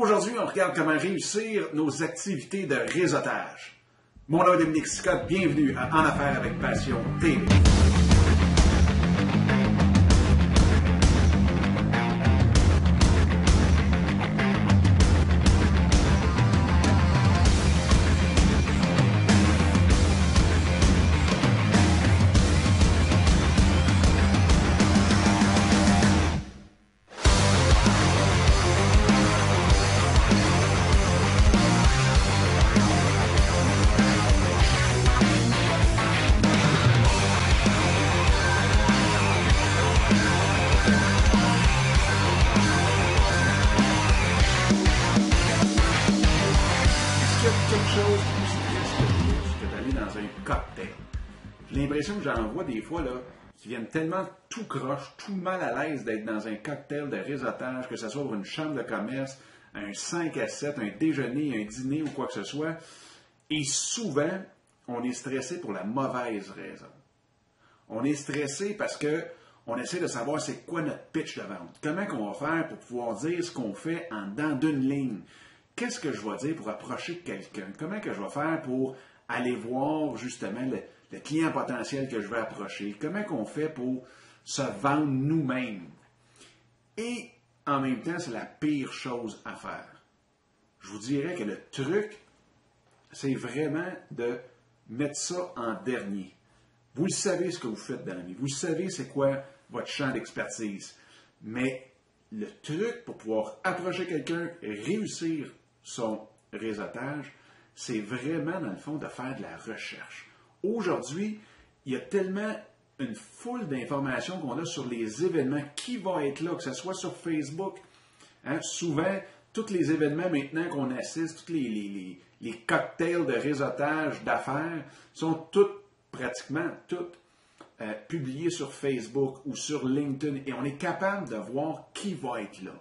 Aujourd'hui, on regarde comment réussir nos activités de réseautage. Mon nom est Dominique Scott, bienvenue à En Affaires avec Passion TV. Quelque chose de plus triste que d'aller dans un cocktail? J'ai l'impression que j'en vois des fois là, qui viennent tellement tout croche, tout mal à l'aise d'être dans un cocktail de réseautage, que ce soit une chambre de commerce, un 5 à 7, un déjeuner, un dîner ou quoi que ce soit. Et souvent, on est stressé pour la mauvaise raison. On est stressé parce que on essaie de savoir c'est quoi notre pitch de vente. Comment qu'on va faire pour pouvoir dire ce qu'on fait en dedans d'une ligne? Qu'est-ce que je vais dire pour approcher quelqu'un? Comment que je vais faire pour aller voir justement le, client potentiel que je veux approcher? Comment qu'on fait pour se vendre nous-mêmes? Et en même temps, c'est la pire chose à faire. Je vous dirais que le truc, c'est vraiment de mettre ça en dernier. Vous le savez ce que vous faites dans la vie. Vous savez c'est quoi votre champ d'expertise. Mais le truc pour pouvoir approcher quelqu'un, réussir son réseautage, c'est vraiment, dans le fond, de faire de la recherche. Aujourd'hui, il y a tellement une foule d'informations qu'on a sur les événements, qui va être là, que ce soit sur Facebook. Hein, souvent, tous les événements maintenant qu'on assiste, tous les, cocktails de réseautage d'affaires sont tous, pratiquement toutes, euh, publiés sur Facebook ou sur LinkedIn et on est capable de voir qui va être là.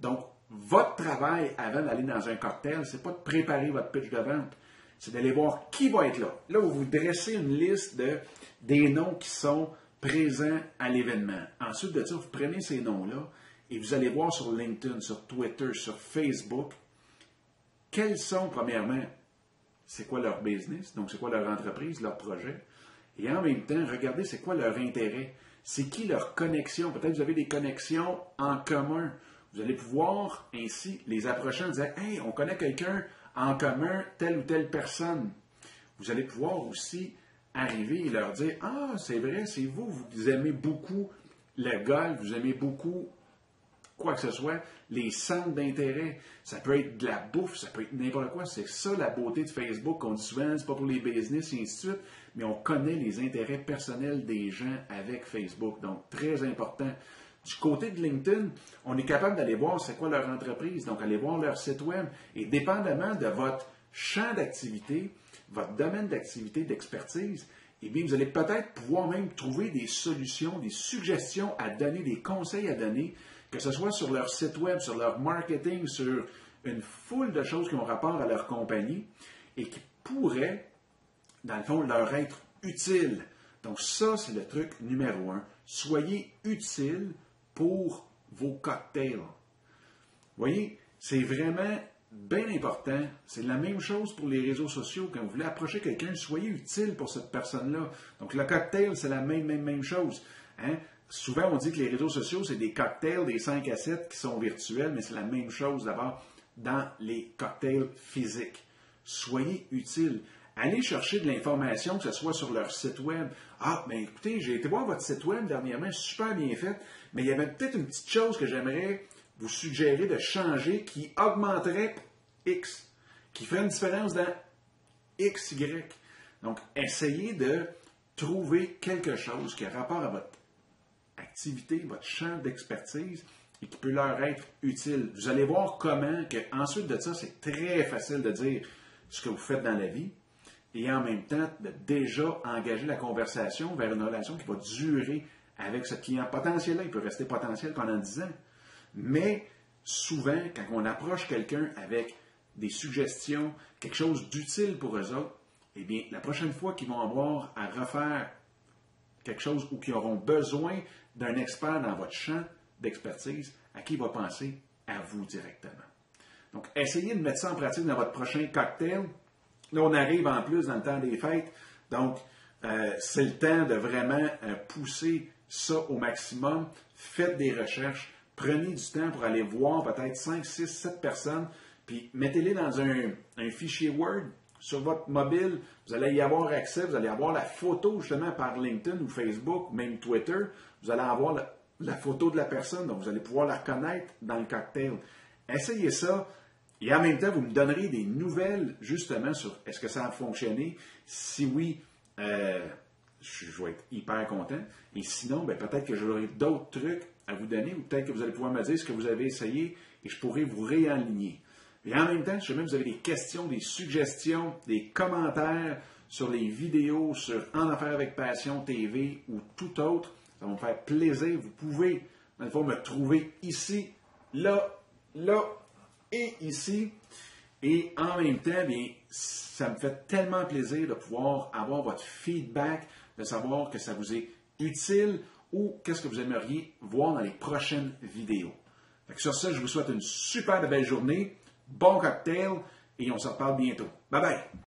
Donc, votre travail avant d'aller dans un cocktail, c'est pas de préparer votre pitch de vente, c'est d'aller voir qui va être là. Là où vous dressez une liste de, des noms qui sont présents à l'événement. Ensuite de ça, vous prenez ces noms-là et vous allez voir sur LinkedIn, sur Twitter, sur Facebook, quels sont, premièrement, c'est quoi leur business, donc c'est quoi leur entreprise, leur projet, et en même temps, regardez c'est quoi leur intérêt, c'est qui leur connexion. Peut-être vous avez des connexions en commun. Vous allez pouvoir ainsi les approcher en disant Hey, on connaît quelqu'un en commun, telle ou telle personne. Vous allez pouvoir aussi arriver et leur dire Ah, c'est vrai, c'est vous, vous aimez beaucoup le golf, vous aimez beaucoup quoi que ce soit, les centres d'intérêt. Ça peut être de la bouffe, ça peut être n'importe quoi. C'est ça la beauté de Facebook. On dit souvent, c'est pas pour les business et ainsi de suite, mais on connaît les intérêts personnels des gens avec Facebook. Donc, très important. Du côté de LinkedIn, on est capable d'aller voir c'est quoi leur entreprise, donc aller voir leur site web. Et dépendamment de votre champ d'activité, votre domaine d'activité, d'expertise, eh bien, vous allez peut-être pouvoir même trouver des solutions, des suggestions à donner, des conseils à donner, que ce soit sur leur site web, sur leur marketing, sur une foule de choses qui ont rapport à leur compagnie et qui pourraient, dans le fond, leur être utiles. Donc ça, c'est le truc numéro un. Soyez utile pour vos cocktails. Vous voyez, c'est vraiment bien important. C'est la même chose pour les réseaux sociaux. Quand vous voulez approcher quelqu'un, soyez utile pour cette personne-là. Donc, le cocktail, c'est la même, même, même chose. Hein? Souvent, on dit que les réseaux sociaux, c'est des cocktails, des 5 à 7 qui sont virtuels, mais c'est la même chose d'abord dans les cocktails physiques. Soyez utile. Allez chercher de l'information, que ce soit sur leur site web. Ah, ben écoutez, j'ai été voir votre site web dernièrement, super bien fait, mais il y avait peut-être une petite chose que j'aimerais vous suggérer de changer qui augmenterait X, qui ferait une différence dans X, Y. Donc, essayez de trouver quelque chose qui a rapport à votre activité, votre champ d'expertise et qui peut leur être utile. Vous allez voir comment que ensuite de ça, c'est très facile de dire ce que vous faites dans la vie et en même temps de déjà engager la conversation vers une relation qui va durer avec ce client potentiel-là. Il peut rester potentiel pendant 10 ans. Mais souvent, quand on approche quelqu'un avec des suggestions, quelque chose d'utile pour eux autres, eh bien, la prochaine fois qu'ils vont avoir à refaire quelque chose ou qu'ils auront besoin d'un expert dans votre champ d'expertise, à qui il va penser? À vous directement. Donc, essayez de mettre ça en pratique dans votre prochain cocktail. Là, on arrive en plus dans le temps des fêtes. Donc, euh, c'est le temps de vraiment euh, pousser ça au maximum. Faites des recherches. Prenez du temps pour aller voir peut-être 5, 6, 7 personnes. Puis mettez-les dans un, fichier Word sur votre mobile. Vous allez y avoir accès. Vous allez avoir la photo justement par LinkedIn ou Facebook, même Twitter. Vous allez avoir la, photo de la personne. Donc, vous allez pouvoir la reconnaître dans le cocktail. Essayez ça. Et en même temps, vous me donnerez des nouvelles justement sur est-ce que ça a fonctionné? Si oui, euh, je, vais être hyper content. Et sinon, ben, peut-être que j'aurai d'autres trucs à vous donner ou peut-être que vous allez pouvoir me dire ce que vous avez essayé et je pourrai vous réaligner. Et en même temps, si jamais vous avez des questions, des suggestions, des commentaires sur les vidéos sur En Affaires avec Passion TV ou tout autre, ça va me faire plaisir. Vous pouvez, dans le fond, me trouver ici, là, là et ici. Et en même temps, bien, ça me fait tellement plaisir de pouvoir avoir votre feedback, de savoir que ça vous est utile ou qu'est-ce que vous aimeriez voir dans les prochaines vidéos. sur ça, je vous souhaite une super belle journée, bon cocktail et on se reparle bientôt. Bye bye!